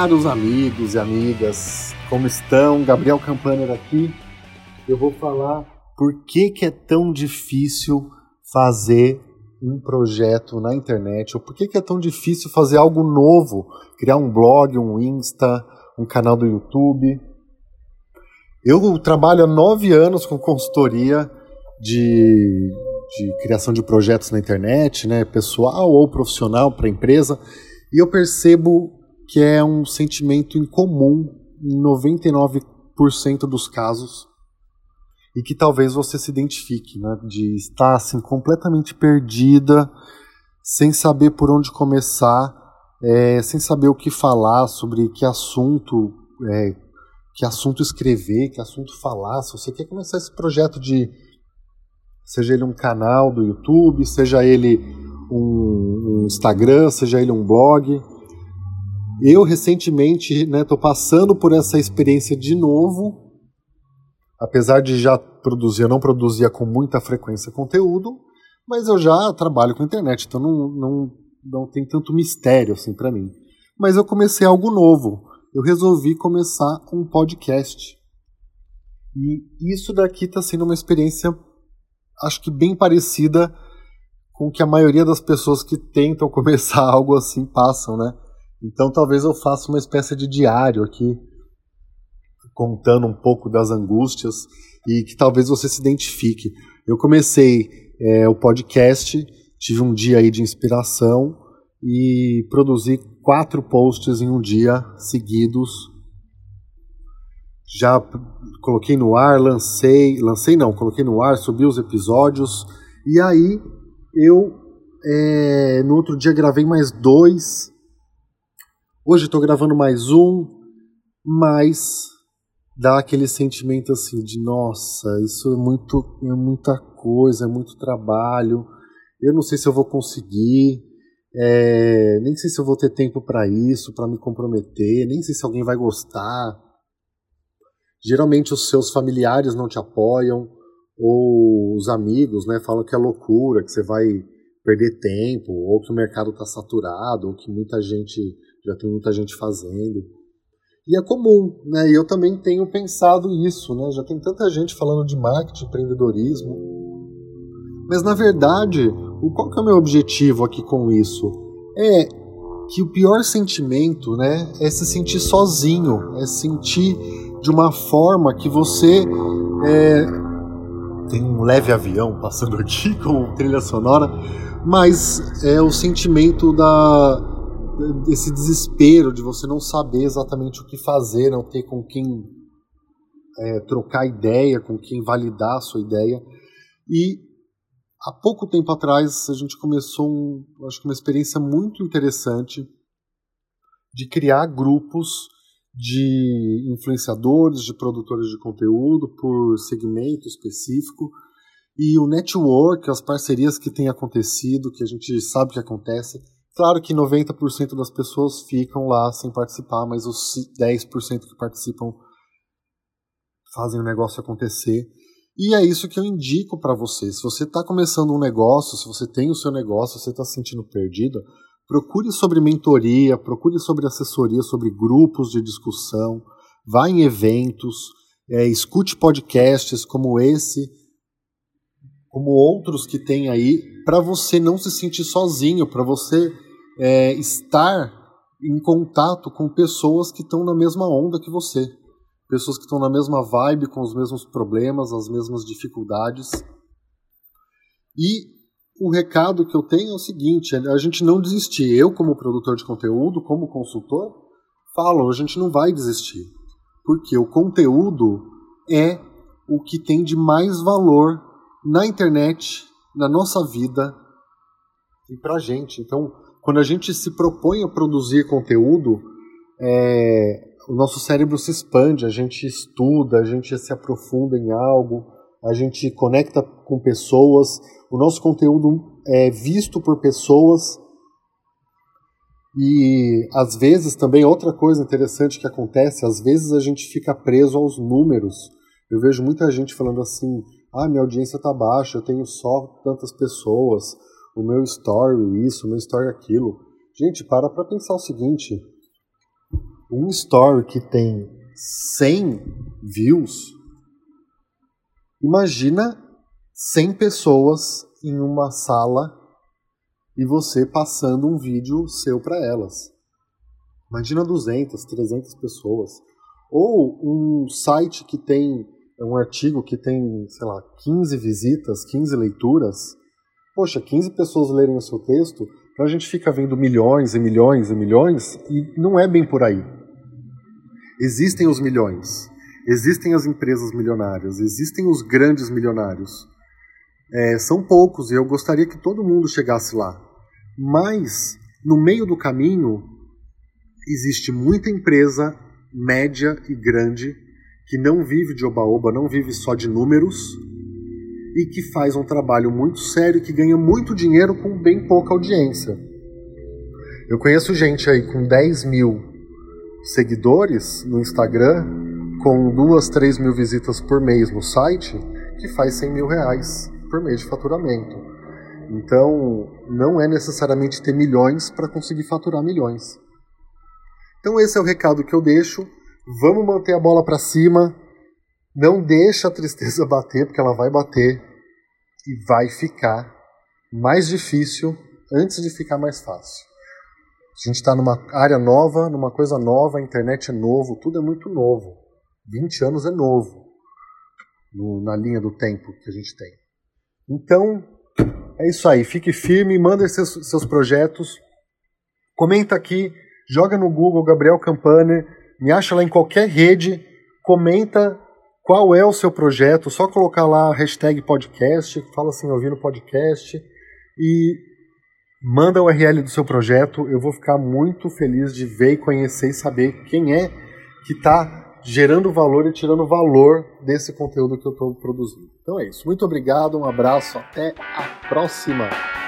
Caros amigos e amigas, como estão? Gabriel Campaner aqui. Eu vou falar por que, que é tão difícil fazer um projeto na internet, ou por que, que é tão difícil fazer algo novo, criar um blog, um Insta, um canal do YouTube. Eu trabalho há nove anos com consultoria de, de criação de projetos na internet, né, pessoal ou profissional para empresa, e eu percebo que é um sentimento incomum em 99% dos casos e que talvez você se identifique, né, de estar assim completamente perdida, sem saber por onde começar, é, sem saber o que falar sobre que assunto, é, que assunto escrever, que assunto falar. Se você quer começar esse projeto de seja ele um canal do YouTube, seja ele um, um Instagram, seja ele um blog, eu recentemente estou né, passando por essa experiência de novo, apesar de já produzir, eu não produzia com muita frequência conteúdo, mas eu já trabalho com internet, então não, não, não tem tanto mistério assim para mim. Mas eu comecei algo novo. Eu resolvi começar um podcast. E isso daqui está sendo uma experiência, acho que bem parecida com o que a maioria das pessoas que tentam começar algo assim passam, né? Então talvez eu faça uma espécie de diário aqui, contando um pouco das angústias e que talvez você se identifique. Eu comecei é, o podcast, tive um dia aí de inspiração e produzi quatro posts em um dia seguidos. Já coloquei no ar, lancei, lancei não, coloquei no ar, subi os episódios e aí eu é, no outro dia gravei mais dois Hoje estou gravando mais um, mas dá aquele sentimento assim de nossa, isso é muito é muita coisa, é muito trabalho. Eu não sei se eu vou conseguir, é, nem sei se eu vou ter tempo para isso, para me comprometer, nem sei se alguém vai gostar. Geralmente os seus familiares não te apoiam ou os amigos, né, falam que é loucura, que você vai perder tempo, ou que o mercado está saturado, ou que muita gente já tem muita gente fazendo. E é comum, né? E eu também tenho pensado isso, né? Já tem tanta gente falando de marketing, empreendedorismo. Mas na verdade, o qual que é o meu objetivo aqui com isso? É que o pior sentimento, né, é se sentir sozinho, é sentir de uma forma que você é, tem um leve avião passando aqui com trilha sonora, mas é o sentimento da esse desespero de você não saber exatamente o que fazer, não ter com quem é, trocar ideia, com quem validar a sua ideia. E há pouco tempo atrás a gente começou um, acho que uma experiência muito interessante de criar grupos de influenciadores, de produtores de conteúdo por segmento específico e o network, as parcerias que têm acontecido, que a gente sabe que acontece, Claro que 90% das pessoas ficam lá sem participar, mas os 10% que participam fazem o negócio acontecer. E é isso que eu indico para você. Se você está começando um negócio, se você tem o seu negócio, se você está se sentindo perdido, procure sobre mentoria, procure sobre assessoria, sobre grupos de discussão, vá em eventos, é, escute podcasts como esse, como outros que tem aí, para você não se sentir sozinho, para você é, estar em contato com pessoas que estão na mesma onda que você, pessoas que estão na mesma vibe, com os mesmos problemas, as mesmas dificuldades. E o recado que eu tenho é o seguinte: a gente não desistir. Eu, como produtor de conteúdo, como consultor, falo, a gente não vai desistir. Porque o conteúdo é o que tem de mais valor na internet, na nossa vida e para a gente. Então, quando a gente se propõe a produzir conteúdo, é, o nosso cérebro se expande, a gente estuda, a gente se aprofunda em algo, a gente conecta com pessoas, o nosso conteúdo é visto por pessoas. E às vezes também outra coisa interessante que acontece, às vezes a gente fica preso aos números. Eu vejo muita gente falando assim: ah, minha audiência está baixa, eu tenho só tantas pessoas, o meu story isso, o meu story aquilo. Gente, para para pensar o seguinte: um story que tem 100 views, imagina 100 pessoas em uma sala e você passando um vídeo seu para elas. Imagina 200, 300 pessoas. Ou um site que tem um artigo que tem, sei lá, 15 visitas, 15 leituras. Poxa, 15 pessoas lerem o seu texto, então a gente fica vendo milhões e milhões e milhões e não é bem por aí. Existem os milhões, existem as empresas milionárias, existem os grandes milionários. É, são poucos e eu gostaria que todo mundo chegasse lá. Mas, no meio do caminho, existe muita empresa média e grande que não vive de oba-oba, não vive só de números e que faz um trabalho muito sério que ganha muito dinheiro com bem pouca audiência. Eu conheço gente aí com 10 mil seguidores no Instagram, com duas, três mil visitas por mês no site, que faz 100 mil reais por mês de faturamento. Então, não é necessariamente ter milhões para conseguir faturar milhões. Então, esse é o recado que eu deixo. Vamos manter a bola para cima. Não deixa a tristeza bater, porque ela vai bater e vai ficar mais difícil antes de ficar mais fácil. A gente está numa área nova, numa coisa nova, a internet é novo, tudo é muito novo. 20 anos é novo no, na linha do tempo que a gente tem. Então, é isso aí. Fique firme, manda seus, seus projetos. Comenta aqui, joga no Google Gabriel Campaner, me acha lá em qualquer rede, comenta qual é o seu projeto, só colocar lá hashtag podcast, fala assim, ouvindo podcast e manda o URL do seu projeto. Eu vou ficar muito feliz de ver e conhecer e saber quem é que está gerando valor e tirando valor desse conteúdo que eu estou produzindo. Então é isso. Muito obrigado, um abraço, até a próxima!